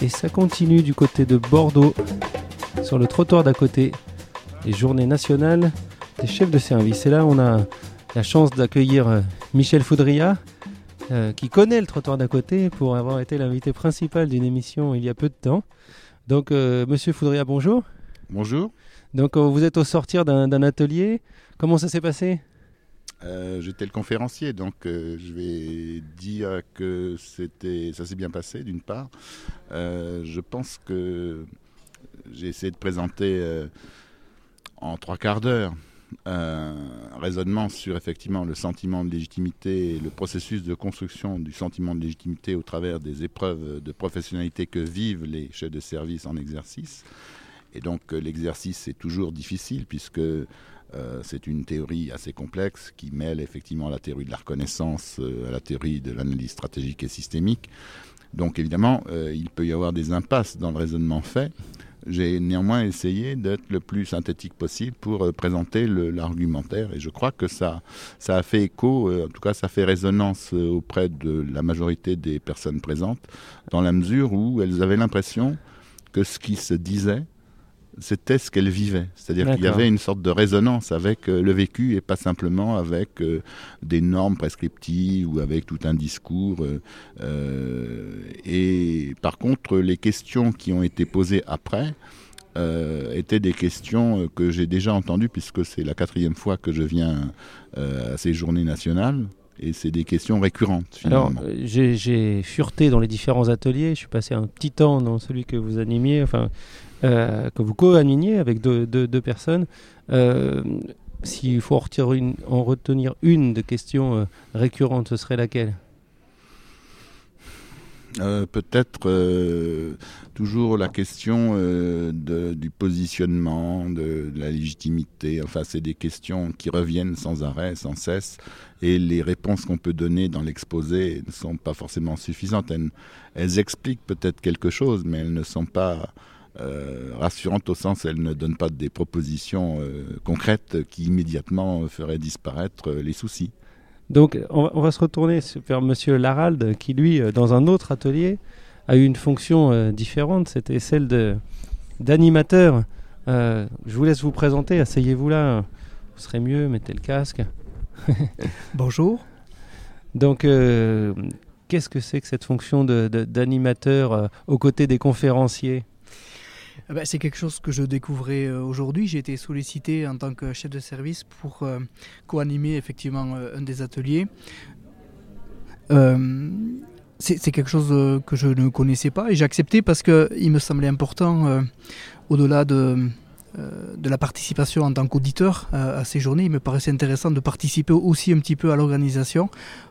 Et ça continue du côté de Bordeaux, sur le trottoir d'à côté, les journées nationales des chefs de service. Et là, on a la chance d'accueillir euh, Michel Foudria, euh, qui connaît le trottoir d'à côté pour avoir été l'invité principal d'une émission il y a peu de temps. Donc, euh, monsieur Foudria, bonjour. Bonjour. Donc, vous êtes au sortir d'un atelier. Comment ça s'est passé? J'étais le conférencier, donc je vais dire que c'était, ça s'est bien passé d'une part. je pense que j'ai essayé de présenter en trois quarts d'heure un raisonnement sur effectivement le sentiment de légitimité et le processus de construction du sentiment de légitimité au travers des épreuves de professionnalité que vivent les chefs de service en exercice. Et donc euh, l'exercice est toujours difficile puisque euh, c'est une théorie assez complexe qui mêle effectivement la théorie de la reconnaissance euh, à la théorie de l'analyse stratégique et systémique. Donc évidemment, il peut y avoir des impasses dans le raisonnement fait. J'ai néanmoins essayé d'être le plus synthétique possible pour présenter l'argumentaire et je crois que ça, ça a fait écho, en tout cas ça fait résonance auprès de la majorité des personnes présentes, dans la mesure où elles avaient l'impression que ce qui se disait c'était ce qu'elle vivait. C'est-à-dire qu'il y avait une sorte de résonance avec euh, le vécu et pas simplement avec euh, des normes prescriptives ou avec tout un discours. Euh, et par contre, les questions qui ont été posées après étaient des questions que j'ai déjà entendues puisque c'est la quatrième fois que je viens à ces journées nationales. Et c'est des questions récurrentes. Finalement. Alors, j'ai fureté dans les différents ateliers. Je suis passé un petit temps dans celui que vous animiez. Enfin, euh, que vous co-animiez avec deux, personnes. Euh, s'il faut en retenir une, en retenir une de questions euh, récurrentes, ce serait laquelle? Peut-être toujours la question du positionnement, de, la légitimité. Enfin, c'est des questions qui reviennent sans arrêt, sans cesse. Et les réponses qu'on peut donner dans l'exposé ne sont pas forcément suffisantes. Elles, elles expliquent peut-être quelque chose, mais elles ne sont pas euh, rassurante au sens où elle ne donne pas des propositions euh, concrètes qui immédiatement feraient disparaître euh, les soucis. Donc on va, se retourner vers Monsieur Larald qui lui, dans un autre atelier, a eu une fonction différente, c'était celle de d'animateur. je vous laisse vous présenter, asseyez-vous là, vous serez mieux, mettez le casque. Bonjour. Donc qu'est-ce que c'est que cette fonction d'animateur de, aux côtés des conférenciers? Eh ben, c'est quelque chose que je découvrais euh, aujourd'hui. J'ai été sollicité en tant que chef de service pour euh, co-animer effectivement euh, un des ateliers. c'est quelque chose que je ne connaissais pas et j'ai accepté parce qu'il me semblait important, au-delà de, de la participation en tant qu'auditeur à ces journées, il me paraissait intéressant de participer aussi un petit peu à l'organisation.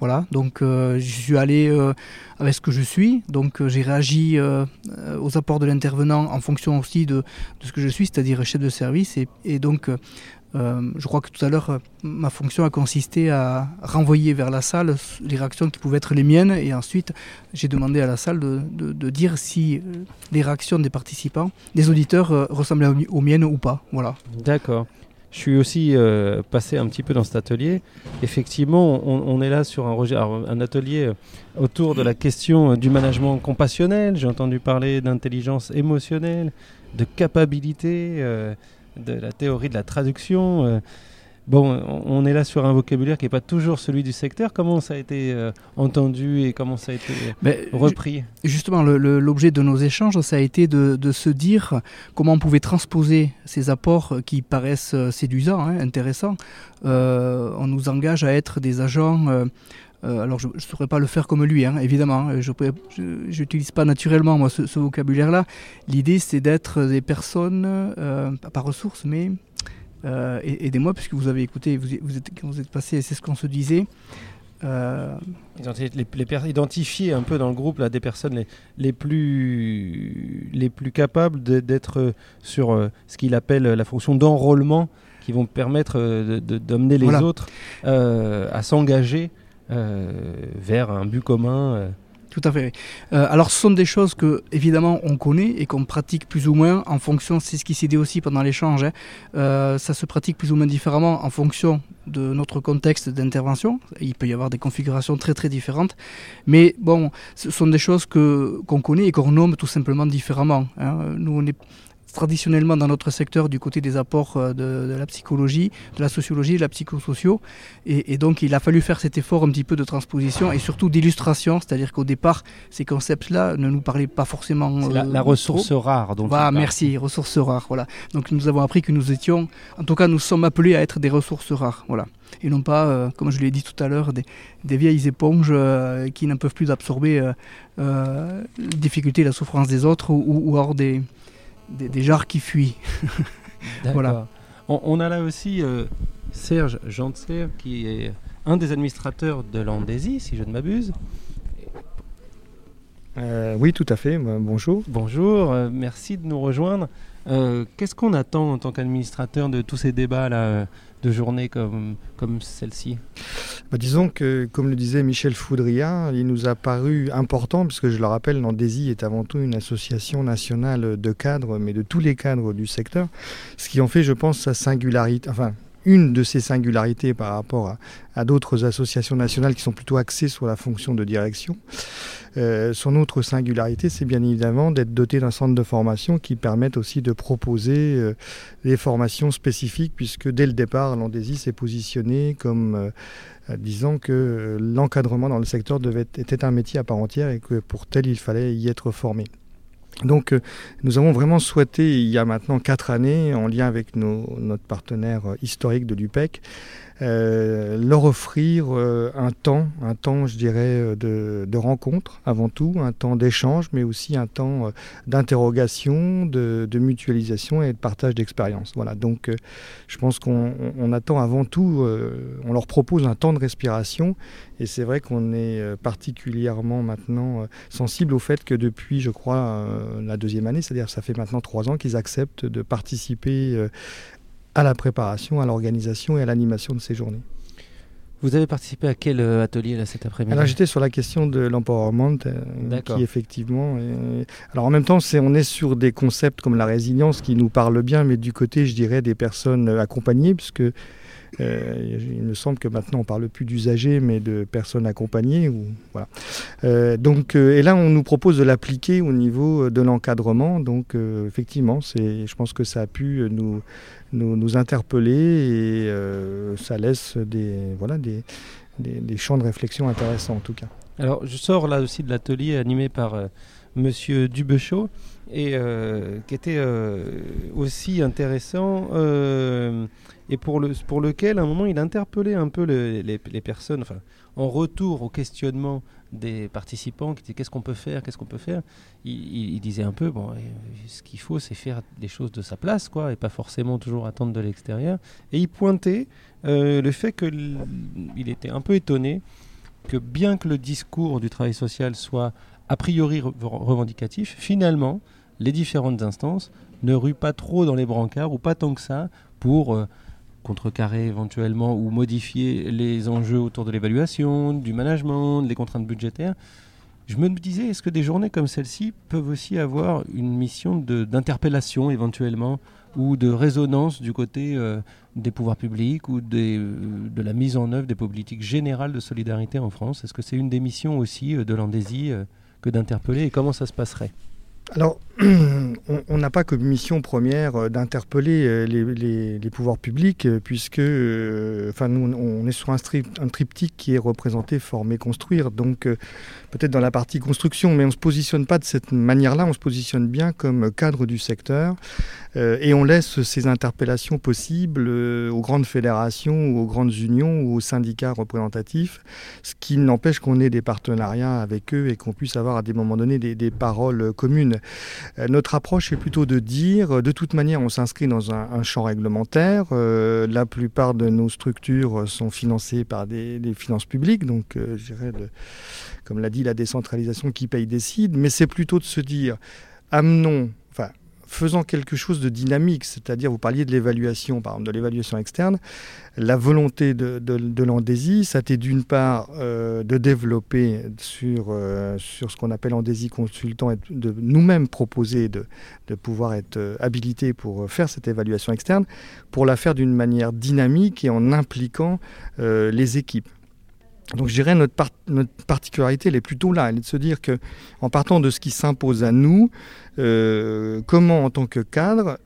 Voilà, donc euh, je suis allé euh, avec ce que je suis, donc euh, j'ai réagi aux apports de l'intervenant en fonction aussi de, ce que je suis, c'est-à-dire chef de service. Et, donc je crois que tout à l'heure, ma fonction a consisté à renvoyer vers la salle les réactions qui pouvaient être les miennes. Et ensuite, j'ai demandé à la salle de, dire si les réactions des participants, des auditeurs, ressemblaient aux miennes ou pas. Voilà. D'accord. Je suis aussi euh, passé un petit peu dans cet atelier. Effectivement, on, est là sur un, un, atelier euh, autour de la question euh, du management compassionnel. J'ai entendu parler d'intelligence émotionnelle, de capacité, de la théorie de la traduction. Bon, on est là sur un vocabulaire qui n'est pas toujours celui du secteur. Comment ça a été euh, entendu et comment ça a été repris? Justement, l'objet de nos échanges, ça a été de, se dire comment on pouvait transposer ces apports qui paraissent euh, séduisants, hein, intéressants. Euh, on nous engage à être des agents. Alors, je ne saurais pas le faire comme lui, hein, évidemment. Je n'utilise pas naturellement moi, ce, ce vocabulaire-là. L'idée, c'est d'être des personnes, pas ressources, mais euh, aidez-moi, puisque vous avez écouté, vous, vous êtes, vous êtes passé, c'est ce qu'on se disait. Euh... Les, identifier un peu dans le groupe là, des personnes les, les plus, les plus capables d'être sur euh, ce qu'il appelle la fonction d'enrôlement qui vont permettre euh, d'amener les autres à s'engager vers un but commun Tout à fait. Euh, alors, ce sont des choses que, évidemment, on connaît et qu'on pratique plus ou moins en fonction, c'est ce qui s'est dit aussi pendant l'échange, hein. euh, ça se pratique plus ou moins différemment en fonction de notre contexte d'intervention. Il peut y avoir des configurations très très différentes, mais bon, ce sont des choses que qu'on connaît et qu'on nomme tout simplement différemment. Hein. Nous, on est traditionnellement dans notre secteur du côté des apports euh, de, la psychologie, de la sociologie, de la psychosociaux. Et, donc il a fallu faire cet effort un petit peu de transposition et surtout d'illustration, c'est-à-dire qu'au départ, ces concepts-là ne nous parlaient pas forcément. La, euh, ressource rare. Donc voilà, merci, ressources rares. Voilà. Donc nous avons appris que nous étions, en tout cas nous sommes appelés à être des ressources rares. Voilà. Et non pas, euh, comme je l'ai dit tout à l'heure, des, vieilles éponges qui n'en peuvent plus absorber les difficultés et la souffrance des autres ou, ou hors des, des, des jarres qui fuient. voilà. On, a là aussi euh, Serge Jantser, qui est un des administrateurs de l'Andésie, si je ne m'abuse. Euh, oui, tout à fait. Bonjour. Bonjour, euh, merci de nous rejoindre. Qu'est-ce qu'on attend en tant qu'administrateur de tous ces débats-là de journées comme, comme celle-ci? Bah, Disons que, comme le disait Michel Foudria, il nous a paru important, puisque je le rappelle, Nandesi est avant tout une association nationale de cadres, mais de tous les cadres du secteur, ce qui en fait, je pense, sa singularité, une de ses singularités par rapport à, d'autres associations nationales qui sont plutôt axées sur la fonction de direction. Euh, son autre singularité, c'est bien évidemment d'être doté d'un centre de formation qui permette aussi de proposer euh, des formations spécifiques, puisque dès le départ, l'Andésie s'est positionné comme euh, disant que l'encadrement dans le secteur devait, était un métier à part entière et que pour tel, il fallait y être formé. Donc euh, nous avons vraiment souhaité, il y a maintenant quatre années, en lien avec notre partenaire euh, historique de l'UPEC, euh, leur offrir euh, un temps, un temps, je dirais, euh, de, de, rencontre avant tout, un temps d'échange, mais aussi un temps d'interrogation, de, de, mutualisation et de partage d'expérience. Voilà. Donc, je pense qu'on on attend avant tout, on leur propose un temps de respiration, et c'est vrai qu'on est particulièrement maintenant sensible au fait que depuis, je crois, la deuxième année, c'est-à-dire ça fait maintenant trois ans qu'ils acceptent de participer à la préparation, à l'organisation et à l'animation de ces journées. Vous avez participé à quel euh, atelier là cet après-midi? Alors j'étais sur la question de l'empowerment, euh, qui effectivement. Alors en même temps, c'est on est sur des concepts comme la résilience qui nous parlent bien, mais du côté, je dirais, des personnes accompagnées, puisque euh, il me semble que maintenant on parle plus d'usagers, mais de personnes accompagnées. Ou, voilà. Euh, donc, euh, et là, on nous propose de l'appliquer au niveau de l'encadrement. Donc, effectivement, c'est, je pense que ça a pu nous, nous, interpeller et ça laisse des, voilà, des, des, des, champs de réflexion intéressants en tout cas. Alors, je sors là aussi de l'atelier animé par Monsieur Dubechot et qui était aussi intéressant et pour, le, pour lequel, à un moment, il interpellait un peu les, les, personnes, en retour au questionnement des participants qui disaient qu'est-ce qu'on peut faire, qu'est-ce qu'on peut faire. Il, disait un peu, bon, ce qu'il faut, c'est faire des choses de sa place, quoi, et pas forcément toujours attendre de l'extérieur. Et il pointait euh, le fait qu'il était un peu étonné que bien que le discours du travail social soit a priori revendicatif, finalement, les différentes instances ne ruent pas trop dans les brancards ou pas tant que ça pour euh, contrecarrer éventuellement ou modifier les enjeux autour de l'évaluation, du management, des contraintes budgétaires. Je me disais, est-ce que des journées comme celle-ci peuvent aussi avoir une mission d'interpellation éventuellement ou de résonance du côté euh, des pouvoirs publics ou euh, de la mise en œuvre des politiques générales de solidarité en France? Est-ce que c'est une des missions aussi euh, de l'Andésie que d'interpeller et comment ça se passerait? Alors, on n'a pas comme mission première euh, d'interpeller euh, les, pouvoirs publics, euh, puisque enfin, nous, on est sur un, un, triptyque qui est représenté former, construire. Donc, peut-être dans la partie construction, mais on ne se positionne pas de cette manière-là, on se positionne bien comme cadre du secteur, et on laisse ces interpellations possibles aux grandes fédérations, aux grandes unions ou aux syndicats représentatifs, ce qui n'empêche qu'on ait des partenariats avec eux et qu'on puisse avoir à des moments donnés des paroles communes. Euh, notre approche est plutôt de dire, euh, de toute manière, on s'inscrit dans un, champ réglementaire. Euh, la plupart de nos structures sont financées par des, finances publiques, donc comme l'a dit, la décentralisation qui paye décide, mais c'est plutôt de se dire, amenons, faisant quelque chose de dynamique, c'est-à-dire vous parliez de l'évaluation, par exemple de l'évaluation externe, la volonté de, de, l'Andésie, ça était d'une part euh, de développer sur, euh, sur ce qu'on appelle Andésie consultant, et de nous-mêmes proposer de, de pouvoir être euh, habilités pour faire cette évaluation externe, pour la faire d'une manière dynamique et en impliquant les équipes. Donc je dirais notre, particularité, elle est plutôt là, elle est de se dire que en partant de ce qui s'impose à nous, comment en tant que cadre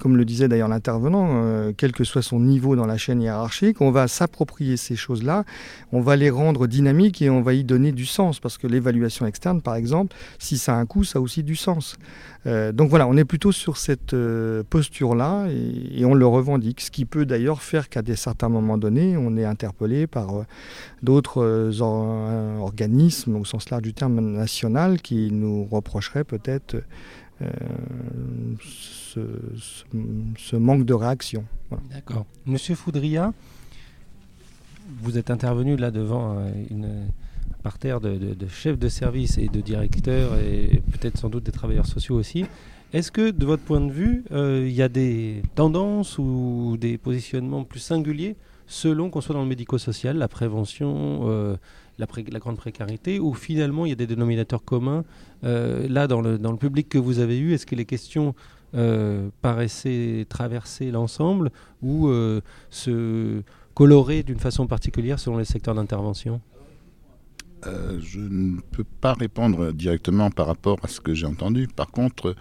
comme le disait d'ailleurs l'intervenant, euh, quel que soit son niveau dans la chaîne hiérarchique, on va s'approprier ces choses-là, on va les rendre dynamiques et on va y donner du sens, parce que l'évaluation externe, par exemple, si ça a un coût, ça a aussi du sens. Euh, donc voilà, on est plutôt sur cette euh, posture-là et, on le revendique, ce qui peut d'ailleurs faire qu'à des certains moments donnés, on est interpellé par d'autres organismes, au sens large du terme national, qui nous reprocheraient peut-être ce, manque de réaction. D'accord. Monsieur Foudria, vous êtes intervenu là devant euh, une parterre de, de, chefs de service et de directeurs et peut-être sans doute des travailleurs sociaux aussi. Est-ce que, de votre point de vue, euh, il y a des tendances ou des positionnements plus singuliers selon qu'on soit dans le médico-social, la prévention, euh, la, grande précarité, ou finalement il y a des dénominateurs communs Là, dans le, dans le public que vous avez eu, est-ce que les questions euh, paraissait traverser l'ensemble ou euh, se colorer d'une façon particulière selon les secteurs d'intervention? Euh, je ne peux pas répondre directement par rapport à ce que j'ai entendu. Par contre,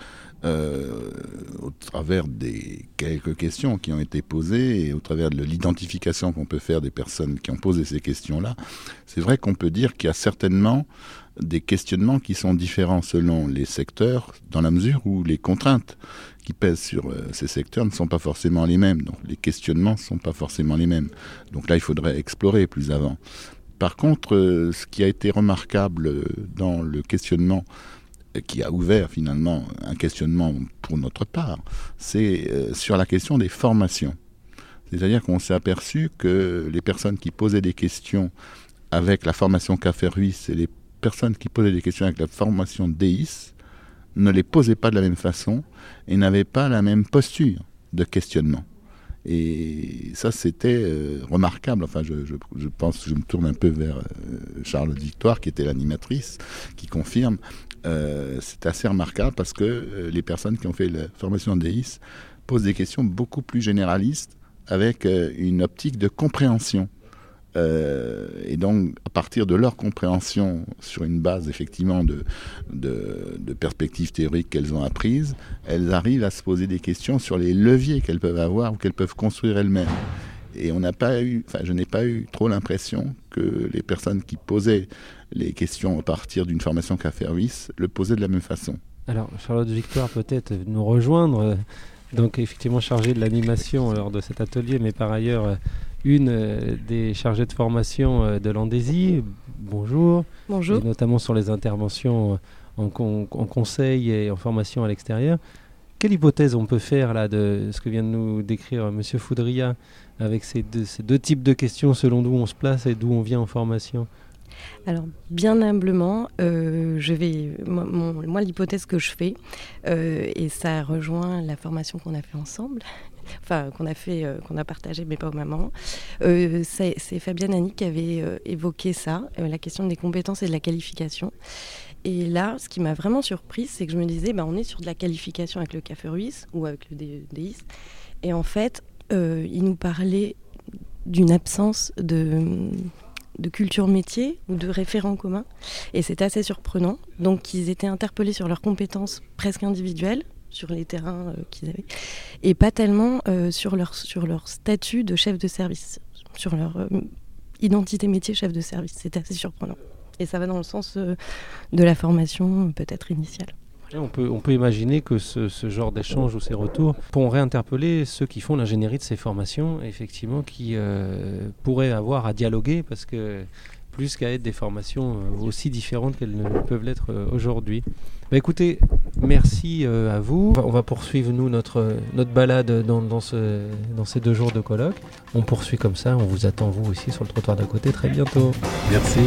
au travers des quelques questions qui ont été posées et au travers de l'identification qu'on peut faire des personnes qui ont posé ces questions-là, c'est vrai qu'on peut dire qu'il y a certainement des questionnements qui sont différents selon les secteurs, dans la mesure où les contraintes qui pèsent sur euh, ces secteurs ne sont pas forcément les mêmes. Donc les questionnements ne sont pas forcément les mêmes. Donc là, il faudrait explorer plus avant. Par contre, euh, ce qui a été remarquable euh, dans le questionnement, qui a ouvert finalement un questionnement pour notre part, c'est sur la question des formations. C'est-à-dire qu'on s'est aperçu que les personnes qui posaient des questions avec la formation Café Ruiz et les personnes qui posaient des questions avec la formation DEIS ne les posaient pas de la même façon et n'avaient pas la même posture de questionnement. Et ça, c'était euh, remarquable. Enfin, je, pense, je me tourne un peu vers euh, Charles Victoire, qui était l'animatrice, qui confirme. Euh, c'est assez remarquable parce que les personnes qui ont fait la formation DEIS posent des questions beaucoup plus généralistes avec une optique de compréhension euh, et donc, à partir de leur compréhension, sur une base effectivement de, de, perspectives théoriques qu'elles ont apprises, elles arrivent à se poser des questions sur les leviers qu'elles peuvent avoir ou qu'elles peuvent construire elles-mêmes. Et on pas eu, enfin, je n'ai pas eu trop l'impression que les personnes qui posaient les questions à partir d'une formation Café le posaient de la même façon. Alors, Charlotte Victoire, peut-être nous rejoindre. Donc, effectivement, chargée de l'animation lors de cet atelier, mais par ailleurs une euh, des chargées de formation euh, de l'Andésie. Bonjour. Bonjour. notamment sur les interventions euh, en, conseil et en formation à l'extérieur. Quelle hypothèse on peut faire là de ce que vient de nous décrire M. Foudria avec ces deux, types de questions selon d'où on se place et d'où on vient en formation? Alors, bien humblement, je vais, moi, l'hypothèse que je fais, et ça rejoint la formation qu'on a fait ensemble, enfin qu'on a fait, euh, qu'on a partagé, mais pas au moment. Euh, c'est Fabienne Annie qui avait euh, évoqué ça, la question des compétences et de la qualification. Et là, ce qui m'a vraiment surprise, c'est que je me disais, bah, on est sur de la qualification avec le Café Ruiz ou avec le DIS. Et en fait, il nous parlait d'une absence de, de culture métier ou de référents communs. Et c'est assez surprenant. Donc, ils étaient interpellés sur leurs compétences presque individuelles, sur les terrains euh, qu'ils avaient, et pas tellement euh, sur, leur, sur leur statut de chef de service, sur leur euh, identité métier chef de service. C'est assez surprenant. Et ça va dans le sens de la formation peut-être initiale. On peut, on peut imaginer que ce, genre d'échange ou ces retours pourront réinterpeller ceux qui font l'ingénierie de ces formations, effectivement, qui pourraient avoir à dialoguer parce que plus qu'à être des formations euh, aussi différentes qu'elles ne peuvent l'être euh, aujourd'hui. Bah écoutez, merci euh, à vous. On va poursuivre nous notre, notre balade dans, dans, ce, dans ces deux jours de colloque. On poursuit comme ça, on vous attend vous aussi sur le trottoir d'à côté très bientôt. Merci.